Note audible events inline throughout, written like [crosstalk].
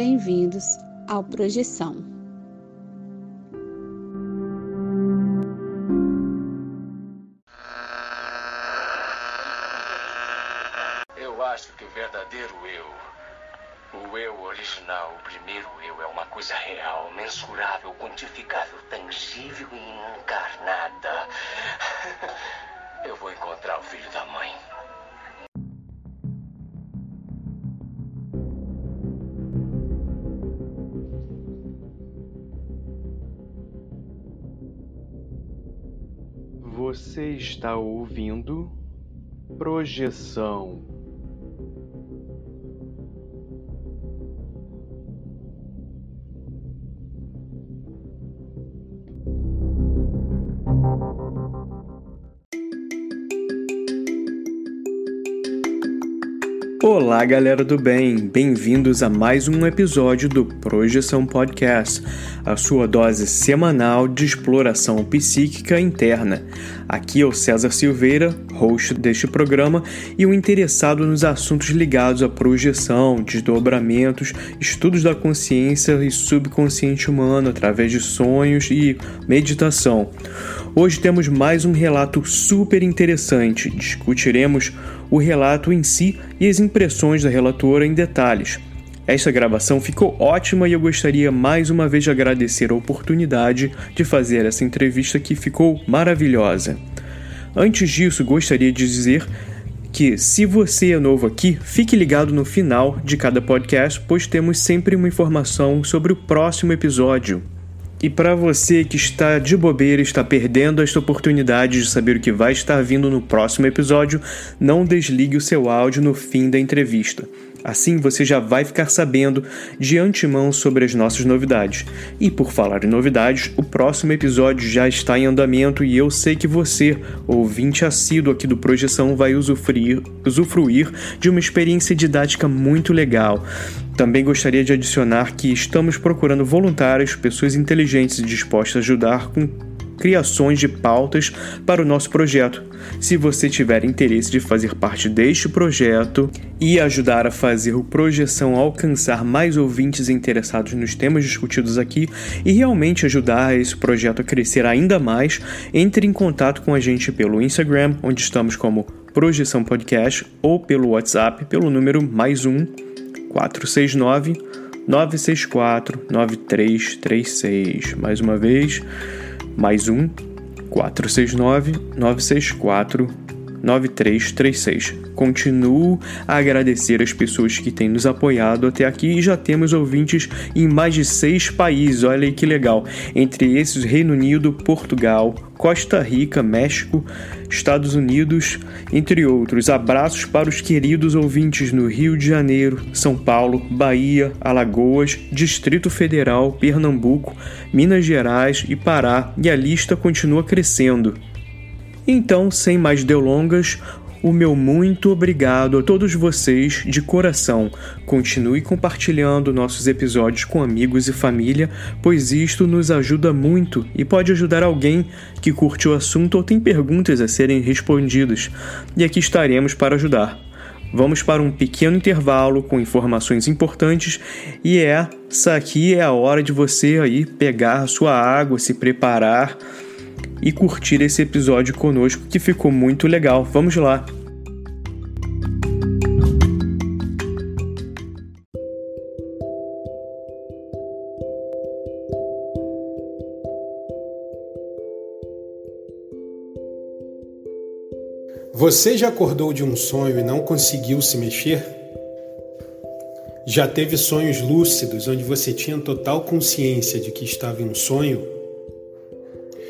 bem-vindos ao Projeção. Você está ouvindo Projeção. Olá, galera do bem! Bem-vindos a mais um episódio do Projeção Podcast, a sua dose semanal de exploração psíquica interna. Aqui é o César Silveira, host deste programa e o interessado nos assuntos ligados à projeção, desdobramentos, estudos da consciência e subconsciente humano através de sonhos e meditação. Hoje temos mais um relato super interessante. Discutiremos o relato em si e as impressões da relatora em detalhes. Esta gravação ficou ótima e eu gostaria mais uma vez de agradecer a oportunidade de fazer essa entrevista que ficou maravilhosa. Antes disso, gostaria de dizer que, se você é novo aqui, fique ligado no final de cada podcast, pois temos sempre uma informação sobre o próximo episódio. E para você que está de bobeira está perdendo esta oportunidade de saber o que vai estar vindo no próximo episódio, não desligue o seu áudio no fim da entrevista. Assim você já vai ficar sabendo de antemão sobre as nossas novidades. E por falar em novidades, o próximo episódio já está em andamento e eu sei que você, ouvinte assíduo aqui do Projeção, vai usufruir, usufruir de uma experiência didática muito legal. Também gostaria de adicionar que estamos procurando voluntários, pessoas inteligentes e dispostas a ajudar com criações de pautas para o nosso projeto. Se você tiver interesse de fazer parte deste projeto e ajudar a fazer o Projeção alcançar mais ouvintes interessados nos temas discutidos aqui e realmente ajudar esse projeto a crescer ainda mais, entre em contato com a gente pelo Instagram, onde estamos como Projeção Podcast, ou pelo WhatsApp pelo número mais um 469 964 9336. Mais uma vez, mais um 469 964 9336. Continuo a agradecer as pessoas que têm nos apoiado até aqui e já temos ouvintes em mais de seis países. Olha aí que legal! Entre esses, Reino Unido, Portugal, Costa Rica, México, Estados Unidos, entre outros. Abraços para os queridos ouvintes no Rio de Janeiro, São Paulo, Bahia, Alagoas, Distrito Federal, Pernambuco, Minas Gerais e Pará, e a lista continua crescendo. Então, sem mais delongas, o meu muito obrigado a todos vocês de coração. Continue compartilhando nossos episódios com amigos e família, pois isto nos ajuda muito e pode ajudar alguém que curte o assunto ou tem perguntas a serem respondidas. E aqui estaremos para ajudar. Vamos para um pequeno intervalo com informações importantes e essa aqui é a hora de você aí pegar a sua água, se preparar e curtir esse episódio conosco que ficou muito legal. Vamos lá! Você já acordou de um sonho e não conseguiu se mexer? Já teve sonhos lúcidos onde você tinha total consciência de que estava em um sonho?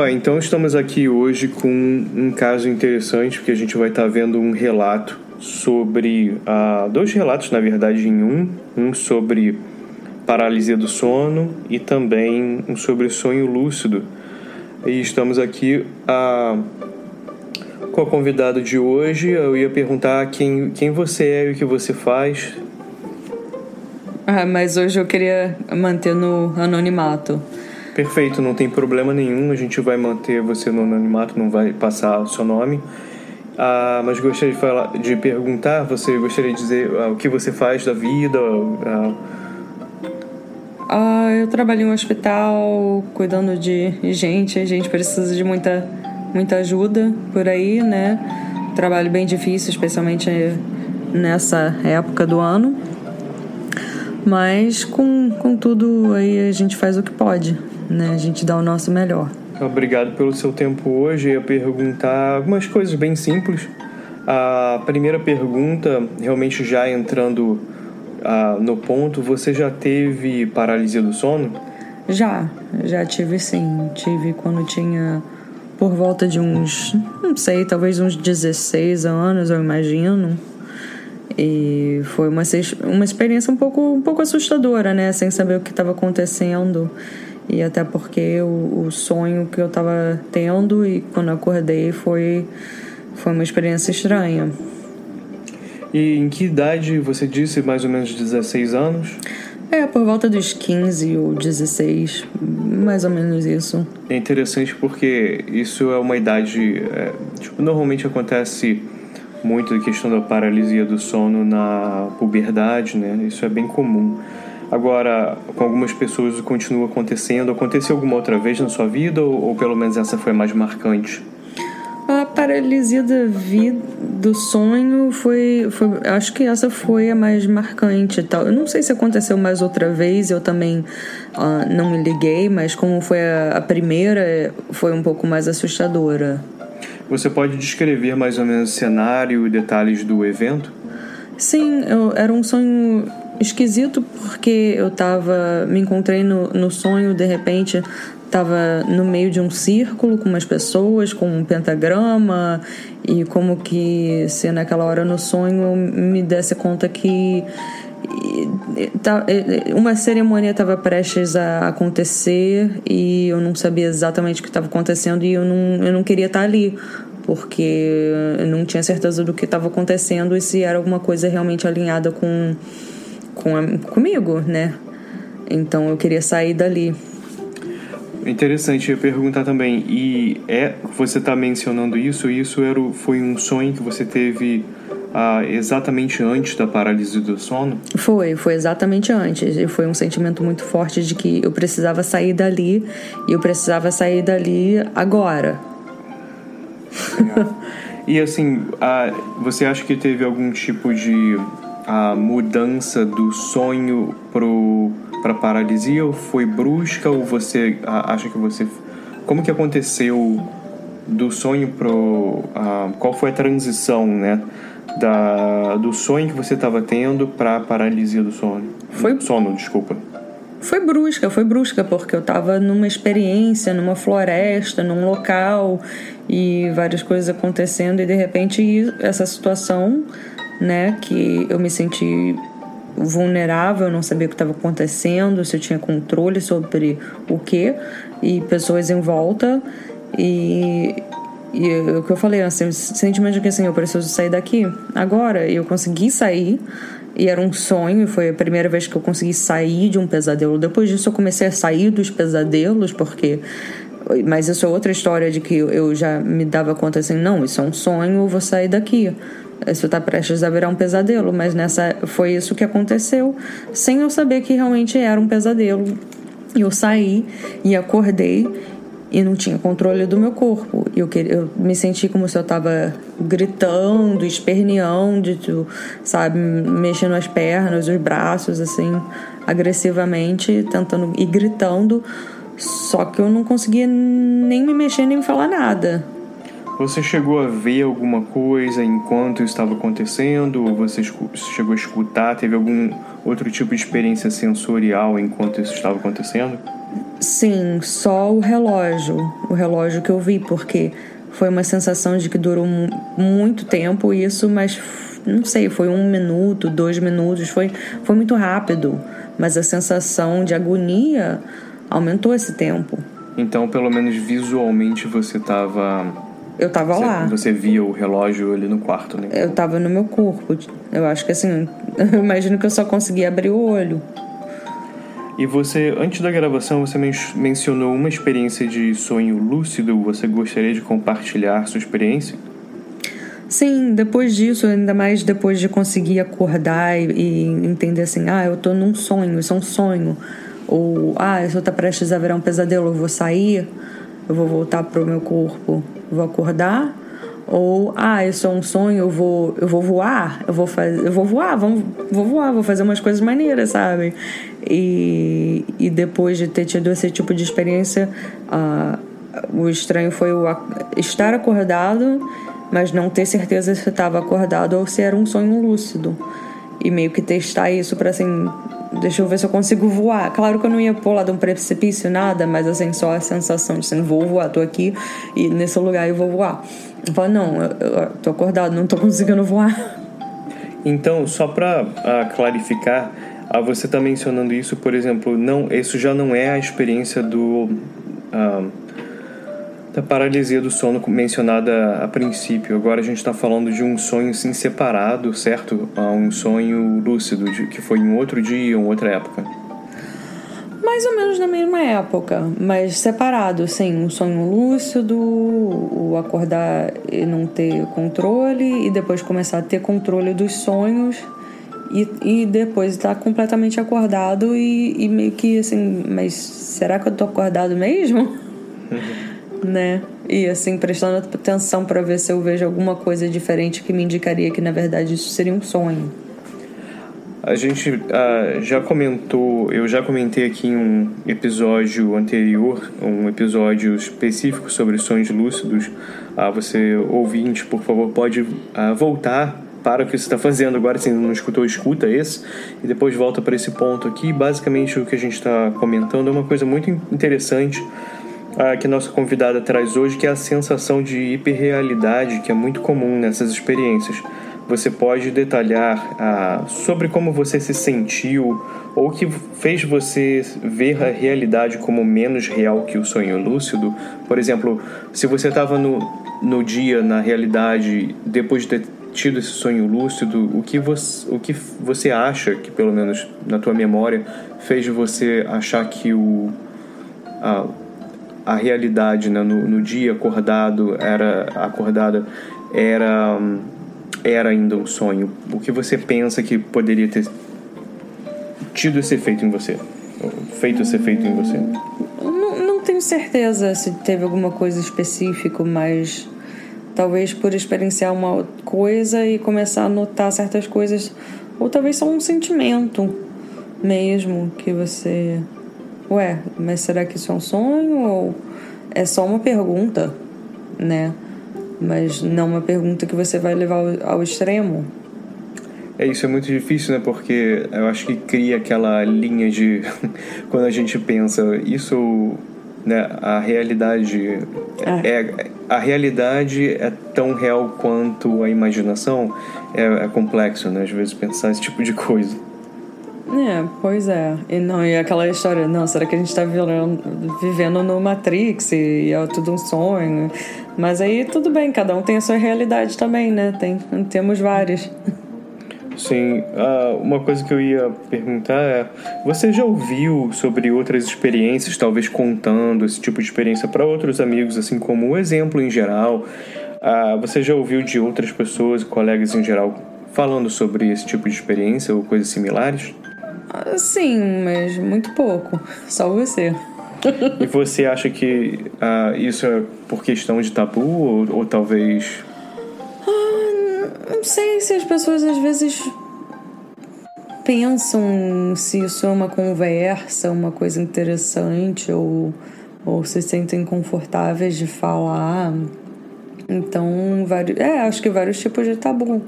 Opa, então estamos aqui hoje com um caso interessante, porque a gente vai estar vendo um relato sobre. Uh, dois relatos, na verdade, em um. Um sobre paralisia do sono e também um sobre sonho lúcido. E estamos aqui uh, com a convidada de hoje. Eu ia perguntar quem, quem você é e o que você faz. Ah, mas hoje eu queria manter no anonimato. Perfeito, não tem problema nenhum. A gente vai manter você no anonimato, não vai passar o seu nome. Ah, mas gostaria de, falar, de perguntar, você gostaria de dizer ah, o que você faz da vida? Ah... ah eu trabalho em um hospital cuidando de gente. A gente precisa de muita, muita ajuda por aí, né? Trabalho bem difícil, especialmente nessa época do ano. Mas com, com tudo aí a gente faz o que pode né? A gente dá o nosso melhor. Obrigado pelo seu tempo hoje. Eu ia perguntar algumas coisas bem simples. A primeira pergunta, realmente já entrando uh, no ponto, você já teve paralisia do sono? Já, já tive sim. Tive quando tinha por volta de uns, não sei, talvez uns 16 anos, eu imagino. E foi uma, uma experiência um pouco, um pouco assustadora, né? Sem saber o que estava acontecendo e até porque o, o sonho que eu estava tendo e quando acordei foi, foi uma experiência estranha. E em que idade você disse mais ou menos 16 anos? É, por volta dos 15 ou 16, mais ou menos isso. É interessante porque isso é uma idade. É, tipo, normalmente acontece muito a questão da paralisia do sono na puberdade, né? Isso é bem comum. Agora, com algumas pessoas isso continua acontecendo. Aconteceu alguma outra vez na sua vida ou, ou pelo menos essa foi a mais marcante? A paralisia da vida, do sonho foi, foi, acho que essa foi a mais marcante tal. Eu não sei se aconteceu mais outra vez, eu também uh, não me liguei, mas como foi a, a primeira, foi um pouco mais assustadora. Você pode descrever mais ou menos o cenário e detalhes do evento? Sim, eu, era um sonho esquisito porque eu tava. Me encontrei no, no sonho, de repente, tava no meio de um círculo com umas pessoas, com um pentagrama, e como que se naquela hora no sonho eu me desse conta que uma cerimônia estava prestes a acontecer e eu não sabia exatamente o que estava acontecendo e eu não, eu não queria estar ali porque eu não tinha certeza do que estava acontecendo e se era alguma coisa realmente alinhada com com a, comigo, né? Então eu queria sair dali. Interessante, eu perguntar também, e é você está mencionando isso, isso era, foi um sonho que você teve ah, exatamente antes da paralisia do sono? Foi, foi exatamente antes. E foi um sentimento muito forte de que eu precisava sair dali e eu precisava sair dali agora. e assim, ah, você acha que teve algum tipo de a mudança do sonho para paralisia ou foi brusca ou você acha que você como que aconteceu do sonho pro qual foi a transição né da do sonho que você estava tendo para paralisia do sono? Foi sono desculpa. Foi brusca, foi brusca, porque eu estava numa experiência, numa floresta, num local e várias coisas acontecendo, e de repente essa situação né? Que eu me senti vulnerável, não sabia o que estava acontecendo, se eu tinha controle sobre o que, e pessoas em volta. E, e o que eu falei, assim, sentimento de que assim, eu preciso sair daqui agora. Eu consegui sair, e era um sonho, foi a primeira vez que eu consegui sair de um pesadelo. Depois disso, eu comecei a sair dos pesadelos, porque. Mas isso é outra história de que eu já me dava conta assim: não, isso é um sonho, eu vou sair daqui isso está prestes a virar um pesadelo, mas nessa foi isso que aconteceu, sem eu saber que realmente era um pesadelo. Eu saí e acordei e não tinha controle do meu corpo. Eu, eu me senti como se eu estava gritando, esperneando, sabe, mexendo as pernas, os braços, assim, agressivamente, tentando e gritando. Só que eu não conseguia nem me mexer nem falar nada. Você chegou a ver alguma coisa enquanto estava acontecendo? Ou você chegou a escutar? Teve algum outro tipo de experiência sensorial enquanto isso estava acontecendo? Sim, só o relógio. O relógio que eu vi, porque foi uma sensação de que durou muito tempo isso, mas não sei, foi um minuto, dois minutos, foi, foi muito rápido. Mas a sensação de agonia aumentou esse tempo. Então, pelo menos visualmente, você estava eu tava você, lá. Você via o relógio ali no quarto, né? Eu tava no meu corpo. Eu acho que assim, [laughs] eu imagino que eu só conseguia abrir o olho. E você, antes da gravação, você men mencionou uma experiência de sonho lúcido. Você gostaria de compartilhar sua experiência? Sim, depois disso, ainda mais depois de conseguir acordar e, e entender assim, ah, eu tô num sonho, isso é um sonho. Ou, ah, eu tá prestes a virar um pesadelo, eu vou sair, eu vou voltar pro meu corpo vou acordar? Ou ah é um sonho eu vou eu vou voar eu vou fazer eu vou voar vamos, vou voar vou fazer umas coisas maneiras sabe? E, e depois de ter tido esse tipo de experiência uh, o estranho foi o estar acordado mas não ter certeza se estava acordado ou se era um sonho lúcido. E meio que testar isso para assim deixa eu ver se eu consigo voar. Claro que eu não ia pular de um precipício, nada, mas assim, só a sensação de assim, vou voar, tô aqui e nesse lugar eu vou voar. Eu falo, não, eu, eu tô acordado, não tô conseguindo voar. Então, só para uh, clarificar, uh, você está mencionando isso, por exemplo, não, isso já não é a experiência do uh, da paralisia do sono mencionada a princípio. Agora a gente está falando de um sonho sim separado, certo? A um sonho lúcido, de, que foi em outro dia, em outra época. Mais ou menos na mesma época, mas separado, sim. Um sonho lúcido, o acordar e não ter controle, e depois começar a ter controle dos sonhos, e, e depois estar tá completamente acordado e, e meio que assim, mas será que eu tô acordado mesmo? Uhum né? E assim, prestando atenção para ver se eu vejo alguma coisa diferente que me indicaria que na verdade isso seria um sonho. A gente uh, já comentou, eu já comentei aqui em um episódio anterior, um episódio específico sobre sonhos lúcidos. Uh, você, ouvinte, por favor, pode uh, voltar para o que você está fazendo agora, se não escutou, escuta esse, e depois volta para esse ponto aqui. Basicamente, o que a gente está comentando é uma coisa muito interessante a que nossa convidada traz hoje, que é a sensação de hiperrealidade que é muito comum nessas experiências. Você pode detalhar ah, sobre como você se sentiu ou que fez você ver a realidade como menos real que o sonho lúcido? Por exemplo, se você estava no, no dia, na realidade, depois de ter tido esse sonho lúcido, o que você, o que você acha que, pelo menos na tua memória, fez você achar que o, ah, a realidade né, no, no dia acordado era acordada era era ainda um sonho. O que você pensa que poderia ter tido esse efeito em você? Feito esse efeito em você? Não, não tenho certeza se teve alguma coisa específica mas talvez por experienciar uma coisa e começar a notar certas coisas ou talvez só um sentimento mesmo que você ué, mas será que isso é um sonho ou é só uma pergunta, né? Mas não uma pergunta que você vai levar ao, ao extremo. É, isso é muito difícil, né? Porque eu acho que cria aquela linha de [laughs] quando a gente pensa isso, né? A realidade é. é a realidade é tão real quanto a imaginação. É, é complexo, né? Às vezes pensar esse tipo de coisa. É, pois é. E não, e aquela história, não, será que a gente tá vivendo, no Matrix e é tudo um sonho? Mas aí tudo bem, cada um tem a sua realidade também, né? Tem, temos várias. Sim, uh, uma coisa que eu ia perguntar é: você já ouviu sobre outras experiências, talvez contando esse tipo de experiência para outros amigos, assim como o exemplo em geral? Uh, você já ouviu de outras pessoas, colegas em geral, falando sobre esse tipo de experiência ou coisas similares? Sim, mas muito pouco. Só você. e você acha que uh, isso é por questão de tabu ou, ou talvez. Ah, não sei se as pessoas às vezes pensam se isso é uma conversa, uma coisa interessante ou, ou se sentem confortáveis de falar. Então, vários, é, acho que vários tipos de tabu.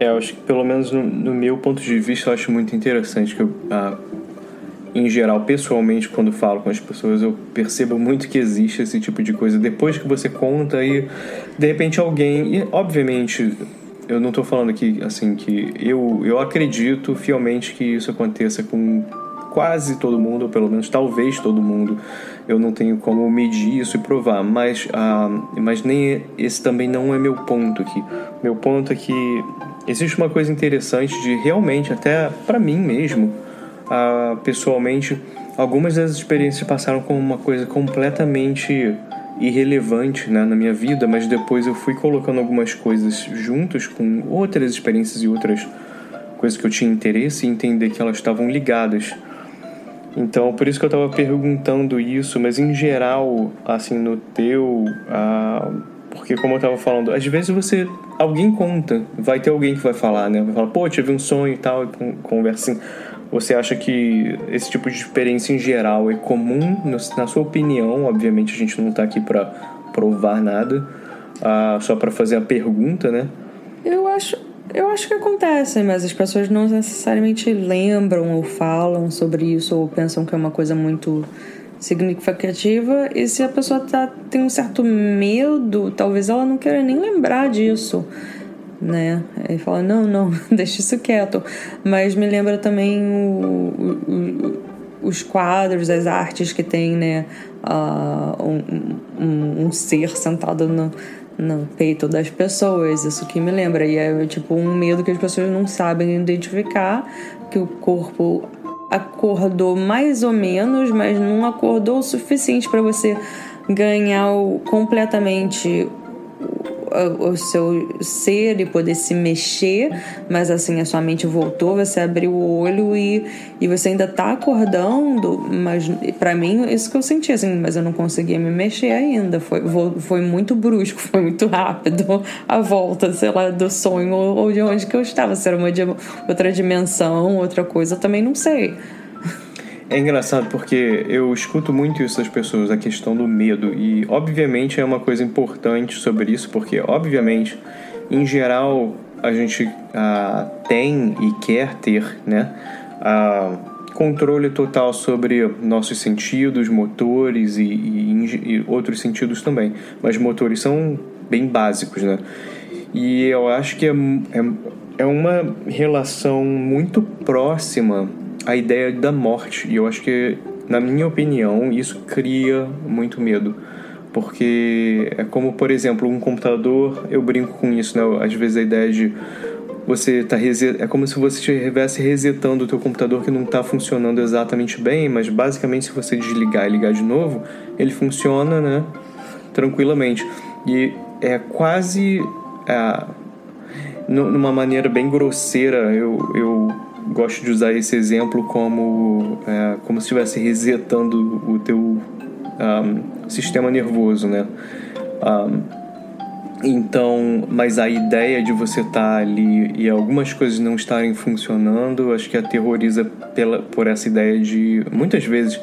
É, eu acho que pelo menos no, no, meu ponto de vista eu acho muito interessante que eu, ah, em geral, pessoalmente, quando falo com as pessoas, eu percebo muito que existe esse tipo de coisa. Depois que você conta e de repente alguém, e obviamente eu não estou falando aqui assim que eu eu acredito fielmente que isso aconteça com quase todo mundo, ou pelo menos talvez todo mundo. Eu não tenho como medir isso e provar, mas, ah, mas nem esse também não é meu ponto aqui. Meu ponto é que existe uma coisa interessante de realmente, até para mim mesmo, ah, pessoalmente, algumas das experiências passaram como uma coisa completamente irrelevante né, na minha vida, mas depois eu fui colocando algumas coisas juntos com outras experiências e outras coisas que eu tinha interesse e entender que elas estavam ligadas. Então, por isso que eu estava perguntando isso, mas em geral, assim, no teu. Ah, porque, como eu estava falando, às vezes você. Alguém conta, vai ter alguém que vai falar, né? Vai falar, pô, tive um sonho e tal, e conversa assim. Você acha que esse tipo de experiência em geral é comum? Na sua opinião, obviamente a gente não está aqui para provar nada, ah, só para fazer a pergunta, né? Eu acho, eu acho que acontece, mas as pessoas não necessariamente lembram ou falam sobre isso ou pensam que é uma coisa muito significativa. E se a pessoa tá, tem um certo medo, talvez ela não queira nem lembrar disso, né? Aí fala, não, não, [laughs] deixa isso quieto. Mas me lembra também o, o, os quadros, as artes que tem, né? Uh, um, um, um ser sentado no no peito das pessoas. Isso que me lembra. E é tipo um medo que as pessoas não sabem identificar, que o corpo acordou mais ou menos, mas não acordou o suficiente para você ganhar o, completamente o seu ser e poder se mexer, mas assim a sua mente voltou, você abriu o olho e, e você ainda tá acordando, mas para mim isso que eu senti assim, mas eu não conseguia me mexer ainda, foi, foi muito brusco, [laughs] foi muito rápido a volta, sei lá, do sonho ou de onde que eu estava, se era uma outra dimensão, outra coisa, eu também não sei. É engraçado porque eu escuto muito isso das pessoas, a questão do medo, e obviamente é uma coisa importante sobre isso, porque obviamente, em geral, a gente ah, tem e quer ter, né? Ah, controle total sobre nossos sentidos, motores e, e, e, outros sentidos também. Mas motores são bem básicos, né? E eu acho que é, é, é uma relação muito próxima a ideia da morte. E eu acho que, na minha opinião, isso cria muito medo. Porque é como, por exemplo, um computador, eu brinco com isso, né? Às vezes a ideia de você tá reset... é como se você estivesse resetando o teu computador que não está funcionando exatamente bem, mas basicamente se você desligar e ligar de novo, ele funciona, né, tranquilamente. E é quase é, numa maneira bem grosseira, eu, eu gosto de usar esse exemplo como, é, como se estivesse resetando o teu um, sistema nervoso, né? Um, então, mas a ideia de você estar tá ali e algumas coisas não estarem funcionando, acho que aterroriza pela, por essa ideia de, muitas vezes,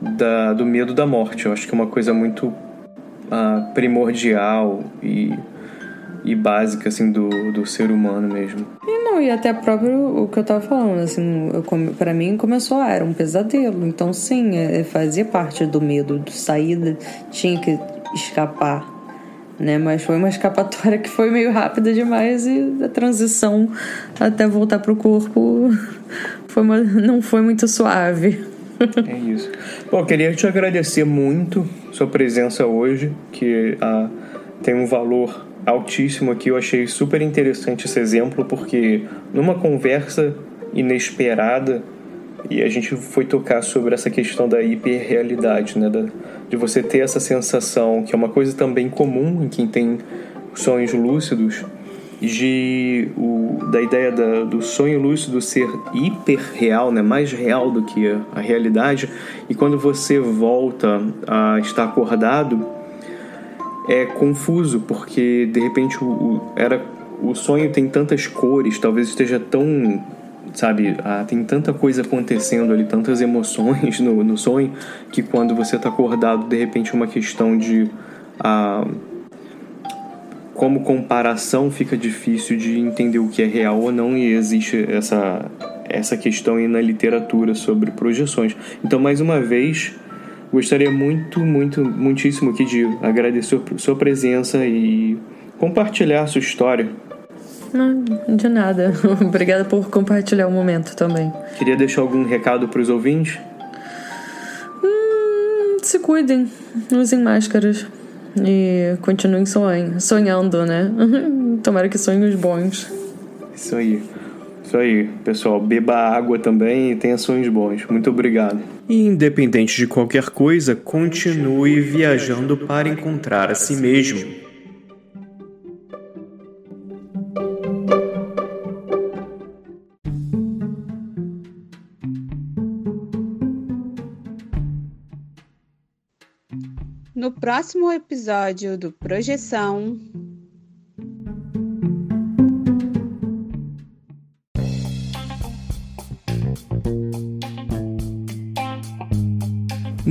da, do medo da morte. Eu acho que é uma coisa muito uh, primordial e e básica assim do, do ser humano mesmo. E não, e até próprio o que eu tava falando, assim, para mim começou, ah, era um pesadelo. Então sim, é, fazia parte do medo, de saída, tinha que escapar. Né? Mas foi uma [laughs] escapatória que foi meio rápida demais e a transição até voltar pro corpo [laughs] foi uma, não foi muito suave. [laughs] É isso. Bom, queria te agradecer muito sua presença hoje, que ah, tem um valor altíssimo aqui. Eu achei super interessante esse exemplo, porque numa conversa inesperada, e a gente foi tocar sobre essa questão da hiperrealidade, né? De você ter essa sensação, que é uma coisa também comum em quem tem sonhos lúcidos, de o, da ideia da, do sonho lúcido ser hiper real, né? mais real do que a, a realidade, e quando você volta a estar acordado, é confuso, porque de repente o, o, era, o sonho tem tantas cores, talvez esteja tão. Sabe, ah, tem tanta coisa acontecendo ali, tantas emoções no, no sonho, que quando você está acordado, de repente, uma questão de. Ah, como comparação fica difícil de entender o que é real ou não e existe essa essa questão aí na literatura sobre projeções. Então, mais uma vez, gostaria muito, muito, muitíssimo aqui de agradecer sua presença e compartilhar sua história. Não, de nada. [laughs] Obrigada por compartilhar o momento também. Queria deixar algum recado para os ouvintes? Hum, se cuidem, usem máscaras. E continuem sonhando, sonhando, né? [laughs] Tomara que sonhos bons. Isso aí. Isso aí, pessoal. Beba água também e tenha sonhos bons. Muito obrigado. E independente de qualquer coisa, continue viajando para encontrar a si mesmo. No próximo episódio do Projeção.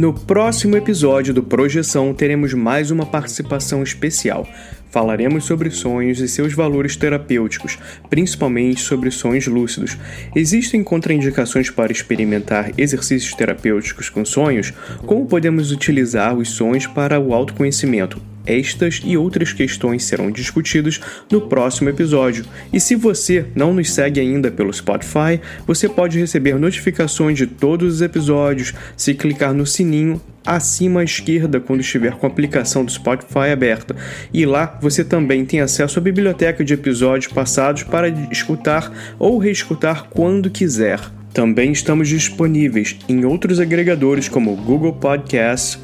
No próximo episódio do Projeção teremos mais uma participação especial. Falaremos sobre sonhos e seus valores terapêuticos, principalmente sobre sonhos lúcidos. Existem contraindicações para experimentar exercícios terapêuticos com sonhos? Como podemos utilizar os sonhos para o autoconhecimento? Estas e outras questões serão discutidas no próximo episódio. E se você não nos segue ainda pelo Spotify, você pode receber notificações de todos os episódios se clicar no sininho acima à esquerda quando estiver com a aplicação do Spotify aberta. E lá você também tem acesso à biblioteca de episódios passados para escutar ou reescutar quando quiser. Também estamos disponíveis em outros agregadores como Google Podcasts,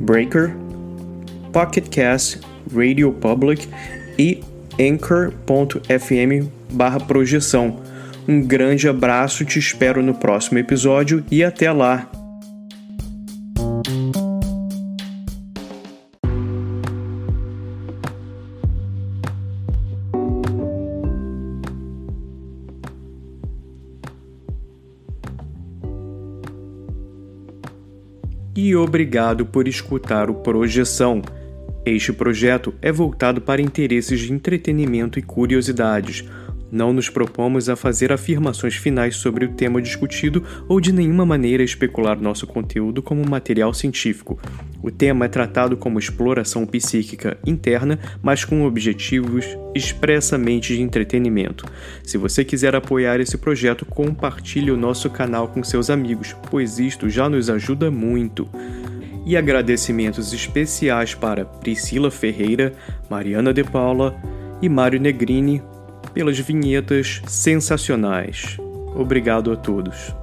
Breaker, Pocket Cast, Radio Public e anchor.fm barra projeção. Um grande abraço, te espero no próximo episódio e até lá! E obrigado por escutar o Projeção. Este projeto é voltado para interesses de entretenimento e curiosidades. Não nos propomos a fazer afirmações finais sobre o tema discutido ou de nenhuma maneira especular nosso conteúdo como material científico. O tema é tratado como exploração psíquica interna, mas com objetivos expressamente de entretenimento. Se você quiser apoiar esse projeto, compartilhe o nosso canal com seus amigos, pois isto já nos ajuda muito e agradecimentos especiais para Priscila Ferreira, Mariana De Paula e Mário Negrini pelas vinhetas sensacionais. Obrigado a todos.